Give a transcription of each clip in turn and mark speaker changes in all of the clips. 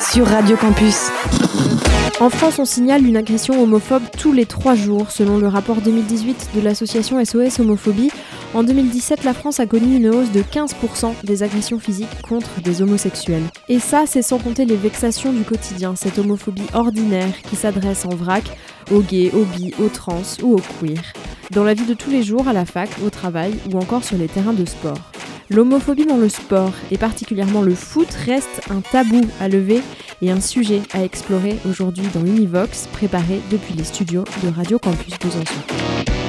Speaker 1: sur Radio Campus. En France, on signale une agression homophobe tous les trois jours, selon le rapport 2018 de l'association SOS Homophobie. En 2017, la France a connu une hausse de 15% des agressions physiques contre des homosexuels. Et ça, c'est sans compter les vexations du quotidien, cette homophobie ordinaire qui s'adresse en vrac aux gays, aux bi, aux trans ou aux queer. Dans la vie de tous les jours, à la fac, au travail ou encore sur les terrains de sport. L'homophobie dans le sport, et particulièrement le foot, reste un tabou à lever et un sujet à explorer aujourd'hui dans Univox, préparé depuis les studios de Radio Campus Besançon.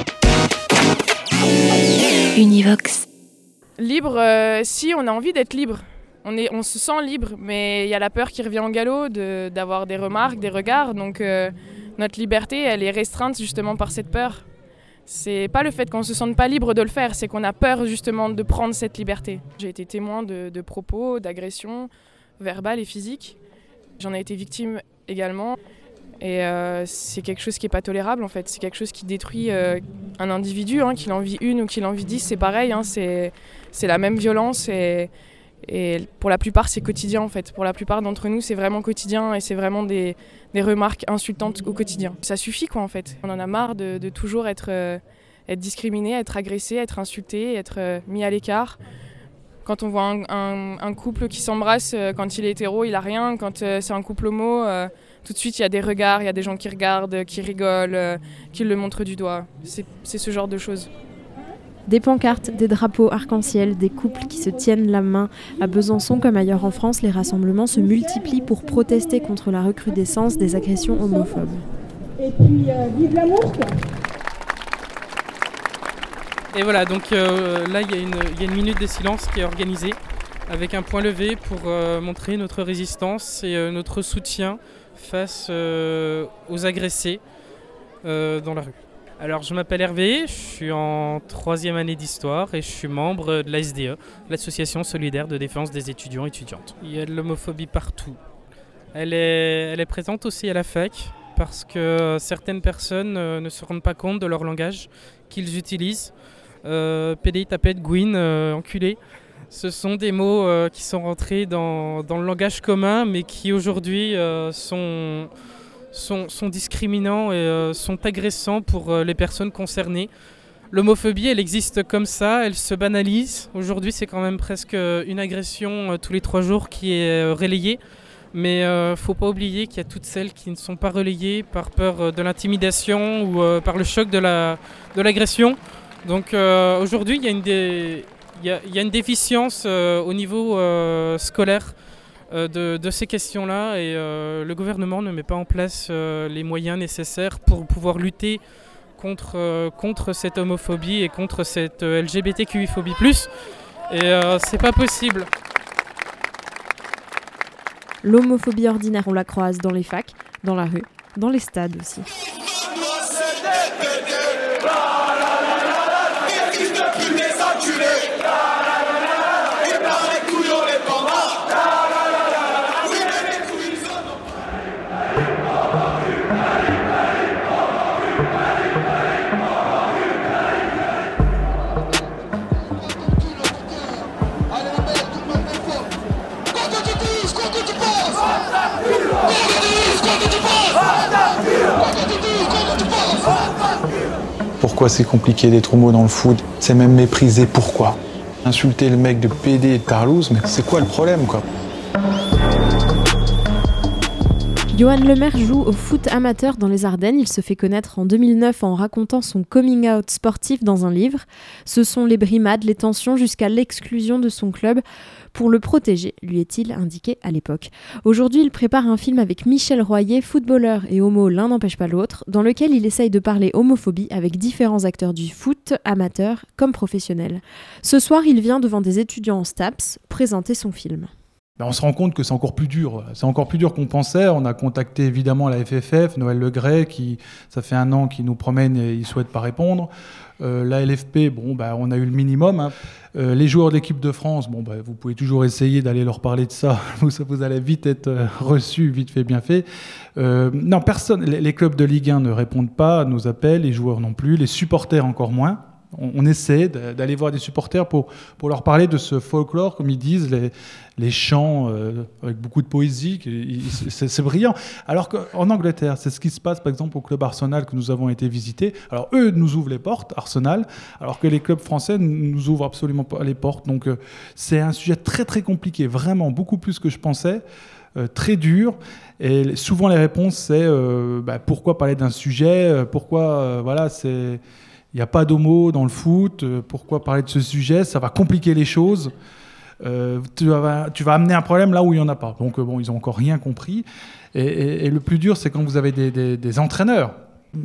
Speaker 2: Libre, euh, si on a envie d'être libre. On, se sent libre, mais il y a la peur qui revient en galop d'avoir des remarques, des regards. Donc euh, notre liberté, elle est restreinte justement par cette peur. C'est pas le fait qu'on se sente pas libre de le faire, c'est qu'on a peur justement de prendre cette liberté. J'ai été témoin de propos, d'agressions verbales et physiques. J'en ai été victime également. Et euh, c'est quelque chose qui n'est pas tolérable en fait. C'est quelque chose qui détruit euh, un individu, hein, qu'il en vit une ou qu'il en vit dix, c'est pareil. Hein, c'est la même violence et, pour la plupart c'est quotidien en fait. Pour la plupart d'entre nous c'est vraiment quotidien et c'est vraiment des, des, remarques insultantes au quotidien. Ça suffit quoi en fait. On en a marre de, toujours être, euh, être discriminé, être agressé, être insulté, être mis à l'écart. Quand on voit un, un, un couple qui s'embrasse, euh, quand il est hétéro, il a rien. Quand euh, c'est un couple homo, euh, tout de suite il y a des regards, il y a des gens qui regardent, qui rigolent, euh, qui le montrent du doigt. C'est ce genre de choses.
Speaker 1: Des pancartes, des drapeaux arc-en-ciel, des couples qui se tiennent la main. À Besançon comme ailleurs en France, les rassemblements se multiplient pour protester contre la recrudescence des agressions homophobes.
Speaker 3: Et puis, euh, vive l'amour
Speaker 4: Et voilà, donc euh, là, il y, a une- minute de silence qui est organisée avec un point levé pour euh, montrer notre résistance et euh, notre soutien face aux agressés dans la rue. Alors, je m'appelle Hervé, je suis en troisième année d'histoire et je suis membre de l'ASDE, l'Association solidaire de défense des étudiants et étudiantes. Il y a de l'homophobie partout. Elle est, présente aussi à la fac parce que certaines personnes ne se rendent pas compte de leur langage qu'ils utilisent. Euh, PDI, tapette, Gwyn, euh, enculé. Ce sont des mots euh, qui sont rentrés dans, le langage commun, mais qui aujourd'hui sont, sont, discriminants et sont agressants pour les personnes concernées. L'homophobie, elle existe comme ça, elle se banalise. Aujourd'hui, c'est quand même presque une agression tous les trois jours qui est relayée. Mais euh, faut pas oublier qu'il y a toutes celles qui ne sont pas relayées par peur de l'intimidation ou par le choc de la de l'agression. Donc euh, aujourd'hui, il y a une déficience euh, au niveau euh, scolaire de, ces questions-là et le gouvernement ne met pas en place les moyens nécessaires pour pouvoir lutter contre, contre cette homophobie et contre cette LGBTQI-phobie+. Et c'est pas possible.
Speaker 1: L'homophobie ordinaire, on la croise dans les facs, dans la rue, dans les stades aussi.
Speaker 5: Pourquoi c'est compliqué d'être homo dans le foot C'est même méprisé. Pourquoi Insulter le mec de PD et de Tarlouse, mais c'est quoi le problème quoi
Speaker 1: Johan Lemaire joue au foot amateur dans les Ardennes. Il se fait connaître en 2009 en racontant son coming out sportif dans un livre. Ce sont les brimades, les tensions jusqu'à l'exclusion de son club pour le protéger, lui est-il indiqué à l'époque. Aujourd'hui, il prépare un film avec Michel Royer, footballeur et homo l'un n'empêche pas l'autre, dans lequel il essaye de parler homophobie avec différents acteurs du foot, amateurs comme professionnels. Ce soir, il vient devant des étudiants en STAPS présenter son film.
Speaker 6: Ben, on se rend compte que c'est encore plus dur. C'est encore plus dur qu'on pensait. On a contacté évidemment la FFF, Noël Legray, qui, ça fait un an qu'il nous promène et il souhaite pas répondre. Euh, la LFP, bon, bah, on a eu le minimum. hein. Euh, les joueurs de l'équipe de France, bon, bah, vous pouvez toujours essayer d'aller leur parler de ça. vous, allez vite être euh, reçu, vite fait, bien fait. Non, personne. Les clubs de Ligue 1 ne répondent pas à nos appels, les joueurs non plus, les supporters encore moins. On, essaie d'aller voir des supporters pour, leur parler de ce folklore, comme ils disent, les, chants euh, avec beaucoup de poésie. C'est brillant. Alors qu'en Angleterre, c'est ce qui se passe par exemple au club Arsenal que nous avons été visiter. Alors eux nous ouvrent les portes, Arsenal, alors que les clubs français nous ouvrent absolument pas les portes. Donc euh, c'est un sujet très très compliqué, vraiment beaucoup plus que je pensais. euh, très dur et souvent les réponses c'est bah, pourquoi parler d'un sujet pourquoi voilà c'est il n'y a pas d'homo dans le foot euh, pourquoi parler de ce sujet ça va compliquer les choses euh, tu, vas, amener un problème là où il n'y en a pas. Donc euh, bon, ils n'ont encore rien compris. Et, le plus dur, c'est quand vous avez des, entraîneurs.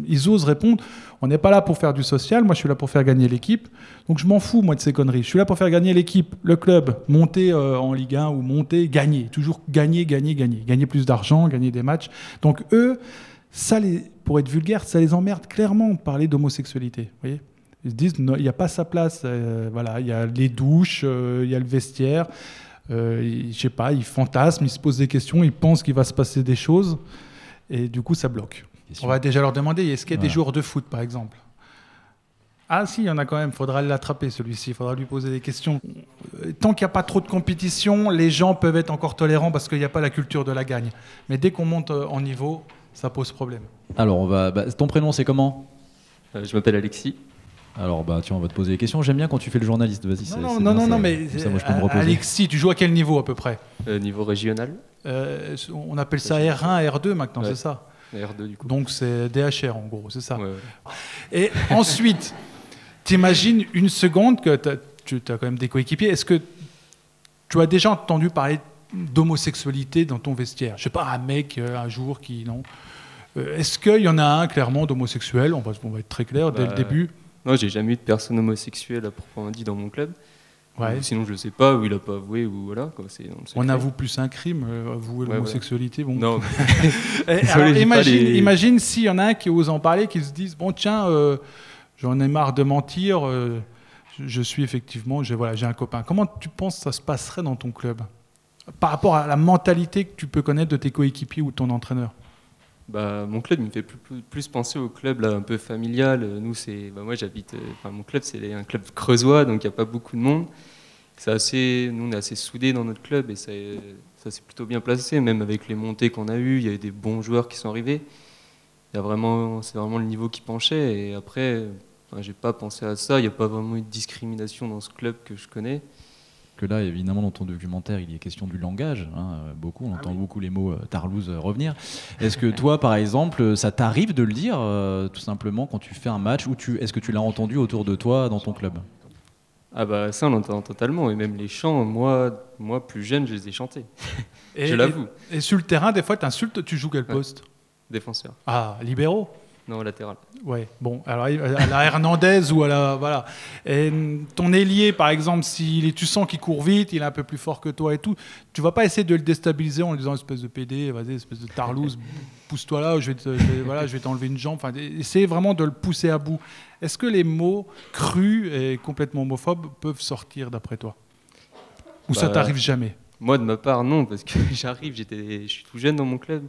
Speaker 6: Ils osent répondre, on n'est pas là pour faire du social, moi je suis là pour faire gagner l'équipe. Donc je m'en fous, moi, de ces conneries. Je suis là pour faire gagner l'équipe, le club, monter en Ligue 1 ou monter, gagner. Toujours gagner, gagner, gagner. Gagner plus d'argent, gagner des matchs. Donc eux, ça les, pour être vulgaire, ça les emmerde clairement de parler d'homosexualité. Vous voyez ils se disent, il n'y a pas sa place. euh, voilà, il y a les douches, euh, il y a le vestiaire. Euh, ils- je sais pas, ils fantasment, ils se posent des questions, ils pensent qu'il va se passer des choses. Et du coup, ça bloque. On va déjà leur demander, est-ce qu'il y a des joueurs de foot, par exemple? Ah si, il y en a quand même, il faudra l'attraper celui-ci, il faudra lui poser des questions. Tant qu'il n'y a pas trop de compétition, les gens peuvent être encore tolérants parce qu'il n'y a pas la culture de la gagne. Mais dès qu'on monte en niveau, ça pose problème.
Speaker 7: Alors, on va. bah, ton prénom, c'est comment
Speaker 8: Je m'appelle Alexis.
Speaker 7: Alors, bah, tiens, on va te poser des questions. J'aime bien quand tu fais le journaliste. Vas-y. c'est-
Speaker 6: Non, non, non, non, mais
Speaker 7: comme ça, moi, je peux me
Speaker 6: euh,
Speaker 7: reposer.
Speaker 6: Alexis, tu joues à quel niveau à peu près
Speaker 8: Euh, niveau régional.
Speaker 6: Euh, On appelle ça R1, R2 maintenant,
Speaker 8: Ouais.
Speaker 6: c'est ça
Speaker 8: R2 du coup.
Speaker 6: Donc c'est DHR en gros, c'est ça.
Speaker 8: Ouais, ouais.
Speaker 6: Et ensuite, t'imagines une seconde que tu as quand même des coéquipiers. Est-ce que tu as déjà entendu parler d'homosexualité dans ton vestiaire Je sais pas, un mec euh, un jour qui non. Euh, Est-ce qu'il y en a un clairement d'homosexuel? On va, on va être très clair dès le
Speaker 8: Bah,
Speaker 6: début.
Speaker 8: Non, j'ai jamais eu de personne homosexuelle à proprement dit dans mon club.
Speaker 6: Ouais.
Speaker 8: Ou Sinon, je sais pas, ou il a pas avoué, ou voilà. Quoi,
Speaker 6: On avoue plus un crime, euh, avouer
Speaker 8: Ouais,
Speaker 6: l'homosexualité. Bon.
Speaker 8: Non, Désolé,
Speaker 6: alors, imagine,
Speaker 8: les-
Speaker 6: imagine s'il y en a un qui ose en parler, qui se dise bon tiens, euh, j'en ai marre de mentir, euh, je, suis effectivement, j'ai voilà, j'ai un copain. Comment tu penses que ça se passerait dans ton club? Par rapport à la mentalité que tu peux connaître de tes coéquipiers ou de ton entraîneur
Speaker 8: Bah, mon club il me fait plus, penser au club un peu familial. Nous, c'est, bah, moi j'habite, euh, enfin mon club c'est un club creusois, donc il n'y a pas beaucoup de monde. C'est assez, nous on est assez soudés dans notre club et ça, ça s'est plutôt bien placé, même avec les montées qu'on a eues, il y a eu des bons joueurs qui sont arrivés. Il y a vraiment, c'est vraiment le niveau qui penchait et après, enfin, j'ai pas pensé à ça. Il n'y a pas vraiment eu de discrimination dans ce club que je connais.
Speaker 7: Que là, évidemment, dans ton documentaire, il y a question du langage. hein, euh, beaucoup, on
Speaker 6: Ah
Speaker 7: entend beaucoup les mots euh, tarlouse euh, revenir. Est-ce que toi, par exemple, euh, ça t'arrive de le dire, euh, tout simplement, quand tu fais un match, ou tu, est-ce que tu l'as entendu autour de toi dans ton club?
Speaker 8: Ah bah ça on l'entend totalement et même les chants, moi, moi plus jeune, je les ai chantés.
Speaker 6: Et-
Speaker 8: je l'avoue.
Speaker 6: Et, et sur le terrain, des fois, tu insultes, tu joues quel poste?
Speaker 8: Défenseur.
Speaker 6: Ah, libéraux
Speaker 8: Non, latéral.
Speaker 6: Ouais, bon, alors à la Hernandez ou à la. Voilà. Et ton ailier, par exemple, si tu sens qu'il court vite, il est un peu plus fort que toi et tout, tu vas pas essayer de le déstabiliser en lui disant espèce de PD, vas-y, espèce de tarlouse, pousse-toi là, je vais te- je vais- voilà, je vais t'enlever une jambe. Enfin, essayer vraiment de le pousser à bout. Est-ce que les mots crus et complètement homophobes peuvent sortir d'après toi? Ou ça
Speaker 8: Bah,
Speaker 6: t'arrive jamais?
Speaker 8: Moi, de ma part, non, parce que j'arrive, j'étais, je suis tout jeune dans mon club.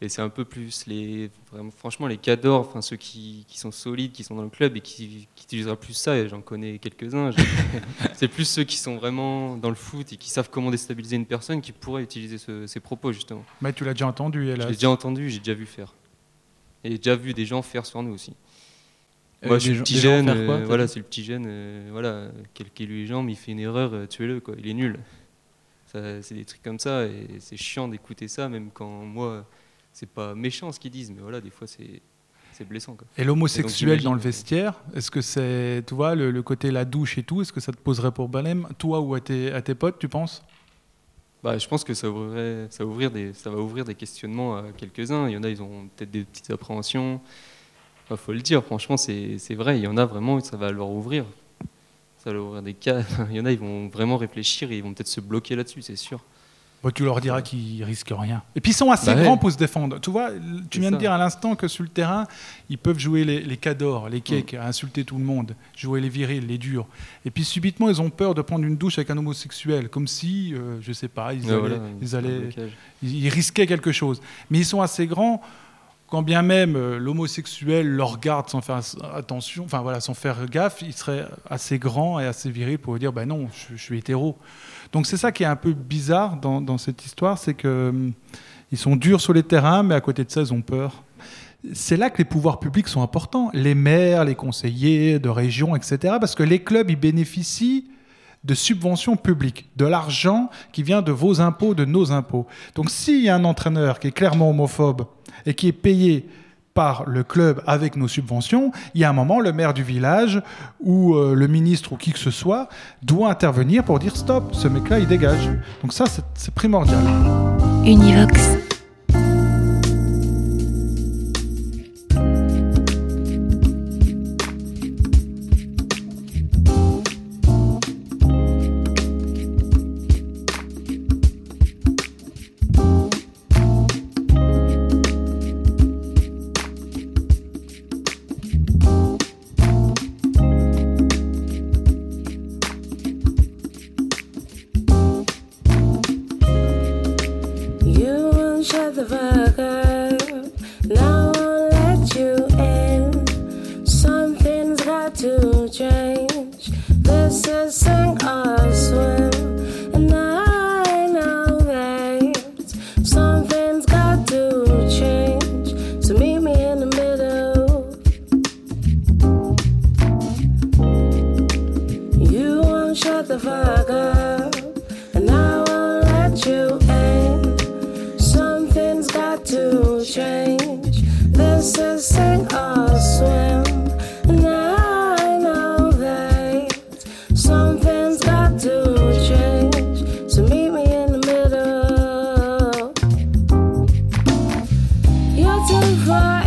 Speaker 8: Et c'est un peu plus les, vraiment, franchement, les cadors, enfin ceux qui, qui sont solides, qui sont dans le club et qui, qui utilisera plus ça. Et j'en connais quelques-uns. j'ai- c'est plus ceux qui sont vraiment dans le foot et qui savent comment déstabiliser une personne qui pourraient utiliser ce- ces propos justement.
Speaker 6: Mais tu l'as déjà entendu,
Speaker 8: Je
Speaker 6: hélas.
Speaker 8: l'ai déjà entendu, j'ai déjà vu faire. Et j'ai déjà vu des gens faire sur nous aussi.
Speaker 7: Euh,
Speaker 8: Moi, je suis le petit jeune,
Speaker 7: quoi,
Speaker 8: euh, voilà, c'est le petit jeune, euh, voilà, quel qu'il lui les jambes, il fait une erreur, euh, tuez-le, quoi, il est nul. Ça, C'est des trucs comme ça, et c'est chiant d'écouter ça, même quand moi, c'est pas méchant ce qu'ils disent, mais voilà, des fois c'est c'est blessant. Quoi.
Speaker 6: Et l'homosexuel dans le vestiaire, est-ce que c'est, tu vois, le, le côté la douche et tout, est-ce que ça te poserait pour problème, toi ou à tes, à tes potes, tu penses?
Speaker 8: Bah, je pense que ça, ouvrirait, ça, va ouvrir des, ça va ouvrir des questionnements à quelques-uns. Il y en a, ils ont peut-être des petites appréhensions. Il faut le dire, franchement, c'est c'est vrai. Il y en a vraiment, ça va leur ouvrir. Ça va leur ouvrir des cas. Il y en a, ils vont vraiment réfléchir et ils vont peut-être se bloquer là-dessus, c'est sûr.
Speaker 6: Bon, tu leur diras qu'ils risquent rien. Et puis ils sont assez
Speaker 8: Bah ouais.
Speaker 6: grands pour se défendre. Tu vois, tu viens de dire à l'instant que sur le terrain, ils peuvent jouer les, les cadors, les cakes,
Speaker 8: Mm.
Speaker 6: à insulter tout le monde, jouer les virils, les durs. Et puis subitement, ils ont peur de prendre une douche avec un homosexuel, comme si, euh, je sais pas, ils allaient,
Speaker 8: voilà,
Speaker 6: ils, allaient- ils- ils risquaient quelque chose. Mais ils sont assez grands. Quand bien même euh, l'homosexuel leur regarde sans faire as- attention, enfin voilà, sans faire gaffe, il serait assez grand et assez viril pour dire, ben non, je, je suis hétéro. Donc c'est ça qui est un peu bizarre dans, cette histoire, c'est que hum, sont durs sur les terrains, mais à côté de ça, ils ont peur. C'est là que les pouvoirs publics sont importants, les maires, les conseillers de région, etc. Parce que les clubs, ils bénéficient de subventions publiques, de l'argent qui vient de vos impôts, de nos impôts. Donc s'il y a un entraîneur qui est clairement homophobe et qui est payé par le club avec nos subventions, il y a un moment, le maire du village ou euh, le ministre ou qui que ce soit doit intervenir pour dire stop, ce mec-là, il dégage. Donc ça, c'est- primordial.
Speaker 9: Univox.
Speaker 1: survive.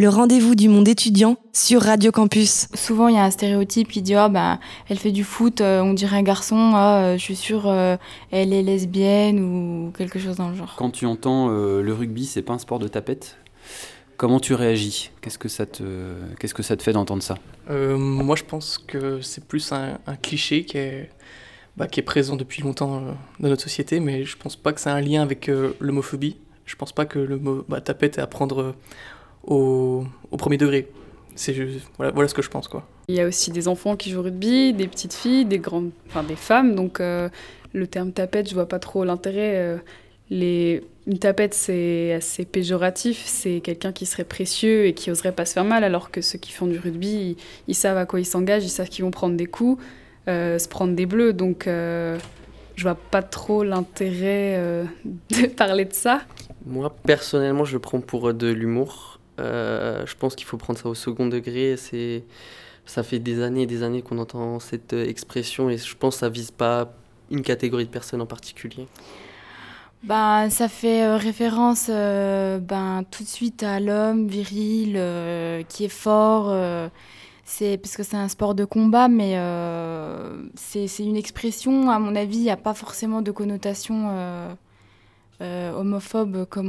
Speaker 1: Le rendez-vous du monde étudiant sur Radio Campus.
Speaker 10: Souvent, il y a un stéréotype qui dit oh, bah, elle fait du foot, euh, on dirait un garçon, ah, euh, je suis sûre euh, elle est lesbienne ou quelque chose dans le genre.
Speaker 11: Quand tu entends euh, le rugby, c'est pas un sport de tapette, comment tu réagis? Qu'est-ce que ça te, qu'est-ce que ça te fait d'entendre ça?
Speaker 12: Euh, moi, je pense que c'est plus un, un cliché qui est, bah, qui est présent depuis longtemps euh, dans notre société, mais je pense pas que c'est un lien avec euh, l'homophobie. Je pense pas que le mot bah, tapette est à prendre euh, au, au premier degré. C'est voilà, voilà ce que je pense, quoi.
Speaker 13: Il y a aussi des enfants qui jouent au rugby, des petites filles, des grandes, enfin des femmes. Donc euh, le terme tapette, je vois pas trop l'intérêt. euh, les... Une tapette, c'est assez péjoratif. C'est quelqu'un qui serait précieux et qui oserait pas se faire mal, alors que ceux qui font du rugby, ils, ils savent à quoi ils s'engagent, ils savent qu'ils vont prendre des coups, euh, se prendre des bleus. Donc euh, je vois pas trop l'intérêt euh, de parler de ça.
Speaker 14: Moi, personnellement, je le prends pour de l'humour. Euh, je pense qu'il faut prendre ça au second degré. C'est, ça fait des années et des années qu'on entend cette euh, expression et je pense que ça vise pas une catégorie de personnes en particulier.
Speaker 10: Ben, ça fait euh, référence ben, tout de suite à l'homme viril qui est fort. c'est parce que c'est un sport de combat, mais c'est une expression, à mon avis, il n'y a pas forcément de connotation euh, homophobe comme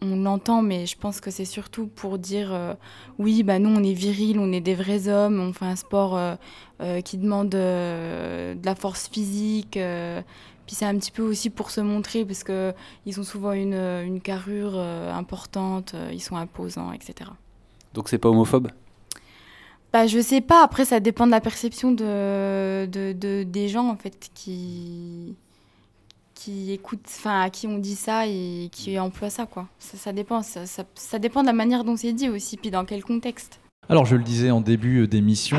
Speaker 10: on, on l'entend, mais je pense que c'est surtout pour dire euh, oui, bah nous on est viril, on est des vrais hommes, on fait un sport euh, qui demande de la force physique. puis c'est un petit peu aussi pour se montrer parce que ils ont souvent une, une carrure importante, ils sont imposants, etc.
Speaker 11: Donc c'est pas homophobe?
Speaker 10: Bah, je sais pas, après ça dépend de la perception de, de, de- des gens en fait qui, qui écoutent, enfin à qui on dit ça et qui emploient ça quoi. Ça, dépend, ça, ça, ça dépend de la manière dont c'est dit aussi, puis dans quel contexte.
Speaker 7: Alors, je le disais en début d'émission,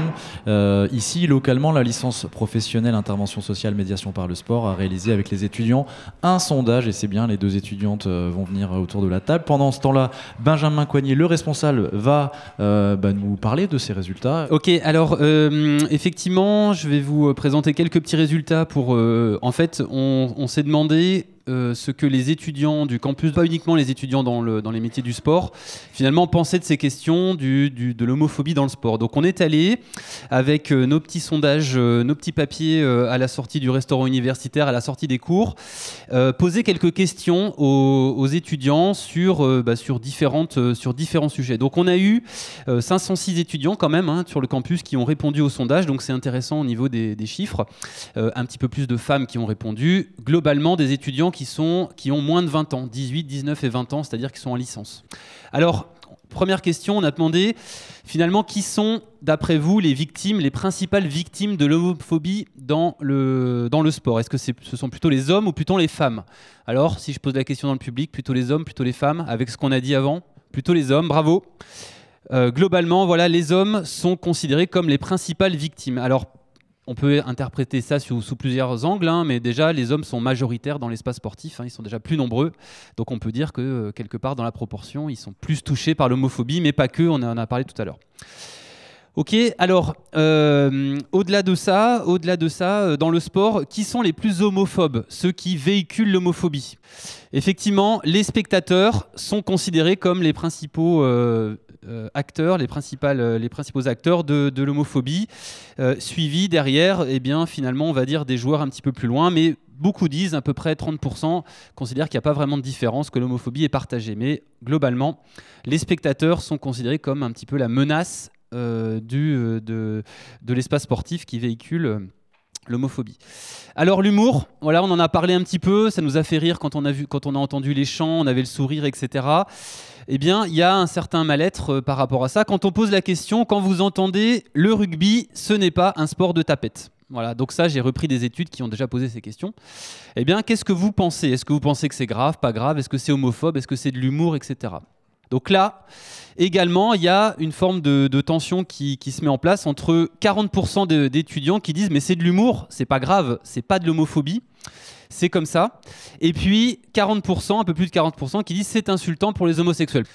Speaker 7: euh, ici, localement, la licence professionnelle intervention sociale médiation par le sport a réalisé avec les étudiants un sondage, et c'est bien, les deux étudiantes euh, vont venir autour de la table. Pendant ce temps-là, Benjamin Coignet, le responsable, va euh, bah, nous parler de ces résultats.
Speaker 15: Ok, alors euh, effectivement, je vais vous présenter quelques petits résultats pour. en fait, on s'est demandé euh, ce que les étudiants du campus, pas uniquement les étudiants dans, le, dans les métiers du sport, finalement pensaient de ces questions de l'homophobie dans le sport. Donc on est allé avec euh, nos petits sondages, euh, nos petits papiers à la sortie du restaurant universitaire, à la sortie des cours, poser quelques questions aux, étudiants sur, bah, sur, différents sujets. Donc on a eu euh, 506 étudiants quand même hein, sur le campus qui ont répondu au sondage, donc c'est intéressant au niveau des, des chiffres. Un petit peu plus de femmes qui ont répondu. Globalement, des étudiants qui, sont, qui ont moins de 20 ans, 18, 19 et 20 ans, c'est-à-dire qui sont en licence. Alors, première question, on a demandé finalement qui sont, d'après vous, les victimes, les principales victimes de l'homophobie dans le, dans le sport? Est-ce que ce sont plutôt les hommes ou plutôt les femmes? Alors, si je pose la question dans le public, plutôt les hommes, plutôt les femmes, avec ce qu'on a dit avant Plutôt les hommes, bravo. Euh, globalement, voilà, les hommes sont considérés comme les principales victimes. Alors, on peut interpréter ça sous, plusieurs angles, hein, mais déjà, les hommes sont majoritaires dans l'espace sportif, hein, ils sont déjà plus nombreux. Donc, on peut dire que, euh, quelque part, dans la proportion, ils sont plus touchés par l'homophobie, mais pas que, on en a parlé tout à l'heure. Ok, alors euh, au-delà de ça, au-delà de ça, euh, dans le sport, qui sont les plus homophobes, ceux qui véhiculent l'homophobie? Effectivement, les spectateurs sont considérés comme les principaux euh, acteurs, les, principales, les principaux acteurs de, de l'homophobie, suivis derrière, eh bien finalement, on va dire des joueurs un petit peu plus loin, mais beaucoup disent, à peu près 30%, considèrent qu'il n'y a pas vraiment de différence, que l'homophobie est partagée. Mais globalement, les spectateurs sont considérés comme un petit peu la menace du, euh, de, de l'espace sportif qui véhicule euh, l'homophobie. Alors l'humour, voilà, on en a parlé un petit peu, ça nous a fait rire quand on a vu, quand on a entendu les chants, on avait le sourire, etc. Eh bien, il y a un certain mal-être euh, par rapport à ça. Quand on pose la question, quand vous entendez le rugby, ce n'est pas un sport de tapette. Voilà, donc ça, j'ai repris des études qui ont déjà posé ces questions. Eh bien, qu'est-ce que vous pensez? Est-ce que vous pensez que c'est grave, pas grave? Est-ce que c'est homophobe? Est-ce que c'est de l'humour, etc. Donc là, également, il y a une forme de, tension qui, qui se met en place entre 40% de- d'étudiants qui disent mais c'est de l'humour, c'est pas grave, c'est pas de l'homophobie, c'est comme ça. Et puis 40%, un peu plus de 40% qui disent c'est insultant pour les homosexuels.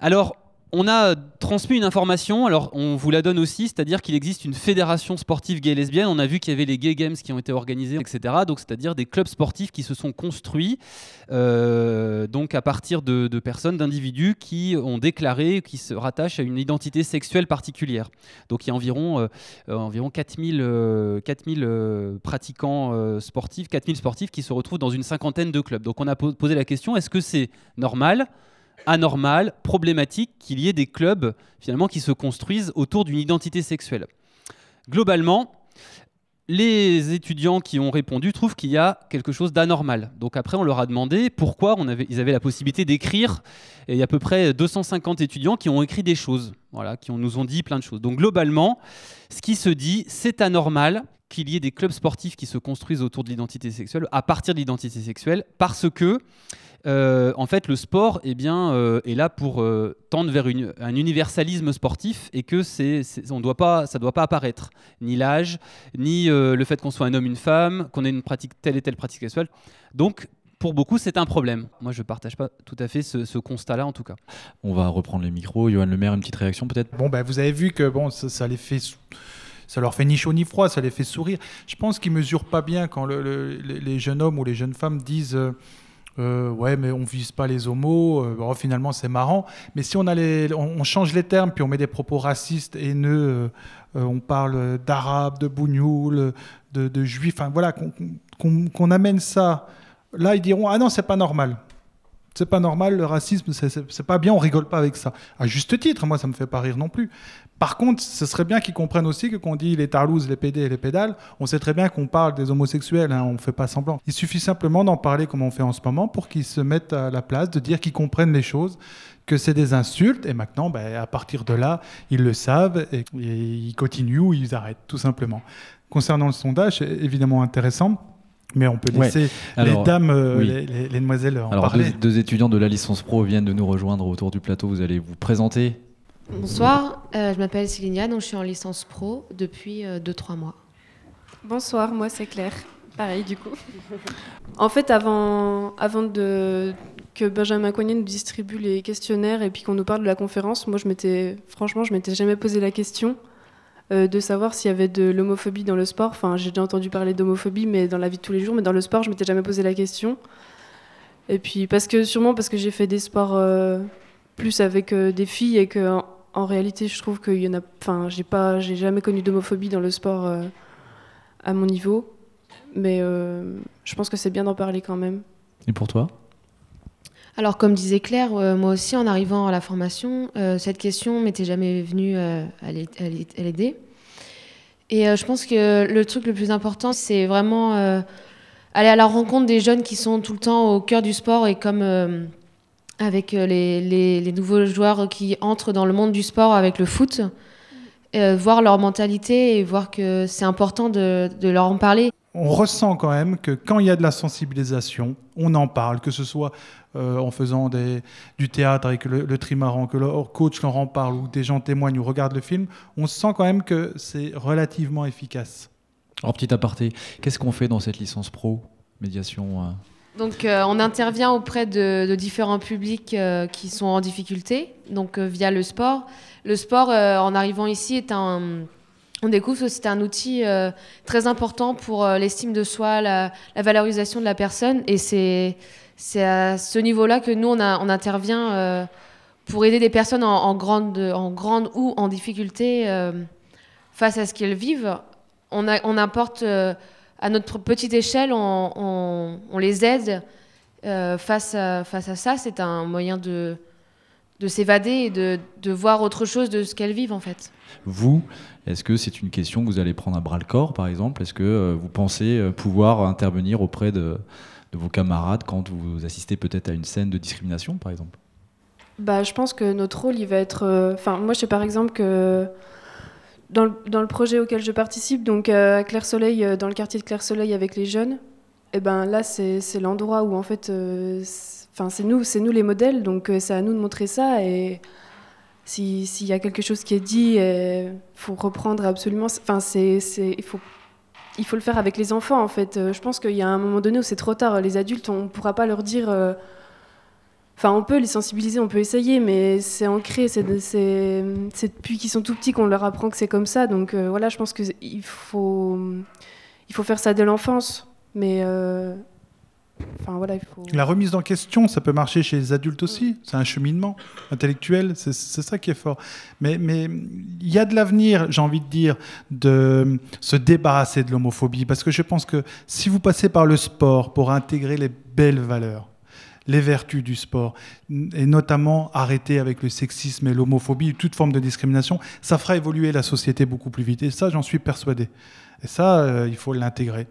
Speaker 15: Alors, On a transmis une information, alors on vous la donne aussi, c'est-à-dire qu'il existe une fédération sportive gay et lesbienne. On a vu qu'il y avait les Gay Games qui ont été organisés, etc. Donc c'est-à-dire des clubs sportifs qui se sont construits euh, donc à partir de, personnes, d'individus qui ont déclaré, qui se rattachent à une identité sexuelle particulière. Donc il y a environ, euh, euh, environ 4000, euh, 4000 euh, pratiquants sportifs, 4000 sportifs qui se retrouvent dans une cinquantaine de clubs. Donc on a po- posé la question, est-ce que c'est normal anormal, problématique qu'il y ait des clubs finalement qui se construisent autour d'une identité sexuelle. Globalement, les étudiants qui ont répondu trouvent qu'il y a quelque chose d'anormal. Donc après, on leur a demandé pourquoi ils avaient la possibilité d'écrire. Et il y a à peu près 250 étudiants qui ont écrit des choses, voilà, qui nous ont dit plein de choses. Donc globalement, ce qui se dit, c'est anormal qu'il y ait des clubs sportifs qui se construisent autour de l'identité sexuelle, à partir de l'identité sexuelle, parce que euh, en fait, le sport eh bien, euh, est là pour euh, tendre vers une- un universalisme sportif et que c'est, on doit pas, ça ne doit pas apparaître. Ni l'âge, ni euh, le fait qu'on soit un homme, une femme, qu'on ait une pratique, telle et telle pratique sexuelle. Donc, pour beaucoup, c'est un problème. Moi, je ne partage pas tout à fait ce, ce constat-là, en tout cas.
Speaker 7: On va reprendre les micros. Johan Le Maire, une petite réaction peut-être?
Speaker 6: Bon, ben, vous avez vu que bon, ça, ça les fait. Ça leur fait ni chaud ni froid, ça les fait sourire. Je pense qu'ils mesurent pas bien quand le- le- les, jeunes hommes ou les jeunes femmes disent euh, euh, ouais mais on vise pas les homos. euh, finalement c'est marrant. Mais si on, on, change les termes puis on met des propos racistes, haineux, euh, on parle d'arabes, de bougnoul, de, juifs, enfin voilà qu'on amène ça. Là ils diront ah non c'est pas normal. C'est pas normal, le racisme, c'est pas bien, on rigole pas avec ça. À juste titre, moi ça me fait pas rire non plus. Par contre, ce serait bien qu'ils comprennent aussi que quand on dit les tarlouses, les PD et les pédales, on sait très bien qu'on parle des homosexuels, hein, on fait pas semblant. Il suffit simplement d'en parler comme on fait en ce moment pour qu'ils se mettent à la place, de dire qu'ils comprennent les choses, que c'est des insultes, et maintenant, ben, à partir de là, ils le savent et, et ils continuent ou ils arrêtent, tout simplement. Concernant le sondage, c'est évidemment intéressant. Mais on peut
Speaker 7: Ouais.
Speaker 6: laisser
Speaker 7: Alors,
Speaker 6: les dames, euh,
Speaker 7: oui.
Speaker 6: les, les- les demoiselles en
Speaker 7: Alors,
Speaker 6: parler.
Speaker 7: deux, deux étudiants de la licence pro viennent de nous rejoindre autour du plateau. Vous allez vous présenter.
Speaker 16: Bonsoir, euh, je m'appelle Célinia, donc je suis en licence pro depuis 2-3 mois.
Speaker 17: Bonsoir, moi c'est Claire. Pareil du coup. En fait, avant, avant que Benjamin Coignet nous distribue les questionnaires et puis qu'on nous parle de la conférence, moi je m'étais, franchement, je m'étais jamais posé la question euh, de savoir s'il y avait de l'homophobie dans le sport. Enfin, j'ai déjà entendu parler d'homophobie, mais dans la vie de tous les jours, mais dans le sport, je m'étais jamais posé la question. Et puis parce que sûrement parce que j'ai fait des sports euh, plus avec euh, des filles et que en, réalité, je trouve qu'il y en a. Enfin, j'ai pas, j'ai jamais connu d'homophobie dans le sport euh, à mon niveau, mais euh, je pense que c'est bien d'en parler quand même.
Speaker 7: Et pour toi?
Speaker 16: Alors, comme disait Claire, euh, moi aussi, en arrivant à la formation, euh, cette question m'était jamais venue euh, à l'ai- à l'ai- à l'aider. Et euh, je pense que le truc le plus important, c'est vraiment euh, aller à la rencontre des jeunes qui sont tout le temps au cœur du sport et comme euh, avec euh, les, les- les nouveaux joueurs qui entrent dans le monde du sport avec le foot, euh, voir leur mentalité et voir que c'est important de, de leur en parler.
Speaker 6: on ressent quand même que quand il y a de la sensibilisation, on en parle, que ce soit euh, en faisant des, du théâtre avec le, le trimaran, que leur coach leur en parle, ou des gens témoignent ou regardent le film, on sent quand même que c'est relativement efficace.
Speaker 7: Alors, petit aparté, qu'est-ce qu'on fait dans cette licence pro Médiation euh,
Speaker 16: Donc, euh, on intervient auprès de, différents publics euh, qui sont en difficulté, donc euh, via le sport. Le sport, en arrivant ici, est un. On découvre que c'est un outil très important pour l'estime de soi, la, valorisation de la personne. Et c'est à ce niveau-là que nous, on, intervient pour aider des personnes en, grande, en grande ou en difficulté face à ce qu'elles vivent. On, apporte à notre petite échelle, on, on- on les aide euh, face, à, face à ça. C'est un moyen de, de s'évader et de, de voir autre chose de ce qu'elles vivent en fait.
Speaker 7: Vous, est-ce que c'est une question que vous allez prendre à bras le corps, par exemple? Est-ce que euh, vous pensez euh, pouvoir intervenir auprès de, de vos camarades quand vous assistez peut-être à une scène de discrimination, par exemple?
Speaker 17: Bah, je pense que notre rôle, il va être. euh, Enfin, moi, je sais par exemple que dans le, projet auquel je participe, donc euh, euh, dans le quartier de Claire Soleil avec les jeunes, et ben là, c'est l'endroit où en fait, euh, c'est- enfin, c'est nous, c'est nous les modèles, donc euh, c'est à nous de montrer ça. Et si- s'il y a quelque chose qui est dit, il faut reprendre absolument. Enfin, c'est, il faut. Il faut le faire avec les enfants, en fait. Je pense qu'il y a un moment donné où c'est trop tard. Les adultes, on ne pourra pas leur dire Enfin, on peut les sensibiliser, on peut essayer, mais c'est ancré, c'est de- c'est c'est depuis qu'ils sont tout petits qu'on leur apprend que c'est comme ça. Donc euh, voilà, je pense qu'il faut, il faut faire ça dès l'enfance. Mais euh, enfin voilà, il faut.
Speaker 6: La remise en question, ça peut marcher chez les adultes aussi. C'est un cheminement intellectuel, c'est ça qui est fort. Mais il y a de l'avenir, j'ai envie de dire, de se débarrasser de l'homophobie. Parce que je pense que si vous passez par le sport pour intégrer les belles valeurs, les vertus du sport, et notamment arrêter avec le sexisme et l'homophobie, toute forme de discrimination, ça fera évoluer la société beaucoup plus vite. Et ça, j'en suis persuadé. Et ça, euh, il faut l'intégrer.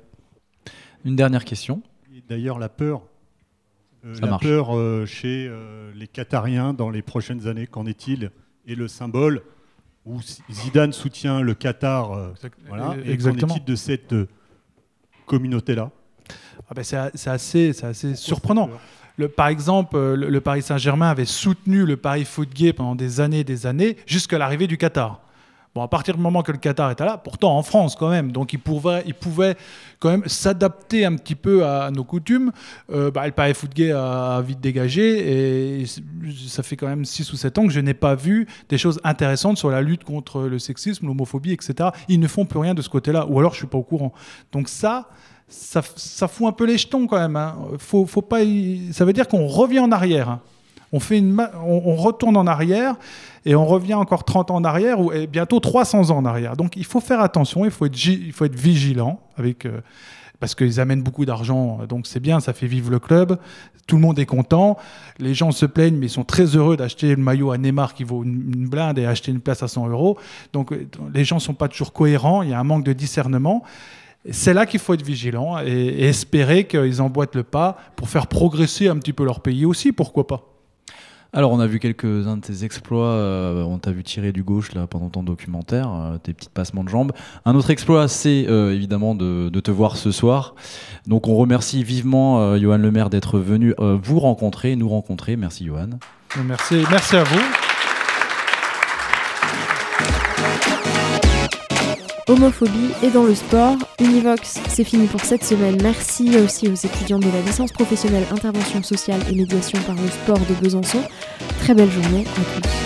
Speaker 7: Une dernière question.
Speaker 18: D'ailleurs, la peur, euh, la
Speaker 7: marche.
Speaker 18: peur euh, chez euh, les Qatariens dans les prochaines années, qu'en est-il Et le symbole où Zidane soutient le Qatar, voilà, et qu'en est-il de cette euh, communauté-là?
Speaker 6: Ah ben, assez, c'est assez surprenant. Par exemple, euh, le, Paris Saint-Germain avait soutenu le Paris Foot Gay pendant des années et des années, jusqu'à l'arrivée du Qatar. Bon, à partir du moment que le Qatar était là, pourtant en France quand même, donc il pouvait, il pouvait quand même s'adapter un petit peu à nos coutumes. Euh, bah, le Paris Foot Gay a vite dégagé et ça fait quand même 6 ou 7 ans que je n'ai pas vu des choses intéressantes sur la lutte contre le sexisme, l'homophobie, etc. Ils ne font plus rien de ce côté-là, ou alors je suis pas au courant. Donc ça, ça, fout un peu les jetons quand même. hein. Faut, pas Ça veut dire qu'on revient en arrière. hein. On, fait une on, retourne en arrière et on revient encore 30 ans en arrière ou et bientôt 300 ans en arrière. Donc il faut faire attention, il faut être, vigilant avec. euh, parce qu'ils amènent beaucoup d'argent, donc c'est bien, ça fait vivre le club. Tout le monde est content. Les gens se plaignent, mais ils sont très heureux d'acheter le maillot à Neymar qui vaut une, une blinde et acheter une place à 100 euros. Donc les gens sont pas toujours cohérents, il y a un manque de discernement. C'est là qu'il faut être vigilant et, et espérer qu'ils emboîtent le pas pour faire progresser un petit peu leur pays aussi, pourquoi pas.
Speaker 7: Alors, on a vu quelques-uns de tes exploits. euh, on t'a vu tirer du gauche là pendant ton documentaire, euh, tes petits passements de jambes. Un autre exploit, c'est euh, évidemment de, de te voir ce soir. Donc, on remercie vivement Johan Lemaire d'être venu vous rencontrer, nous rencontrer. Merci, Johan.
Speaker 6: Merci, merci à vous.
Speaker 1: Homophobie et dans le sport. Univox, c'est fini pour cette semaine. Merci aussi aux étudiants de la licence professionnelle intervention sociale et médiation par le sport de Besançon. Très belle journée à tous.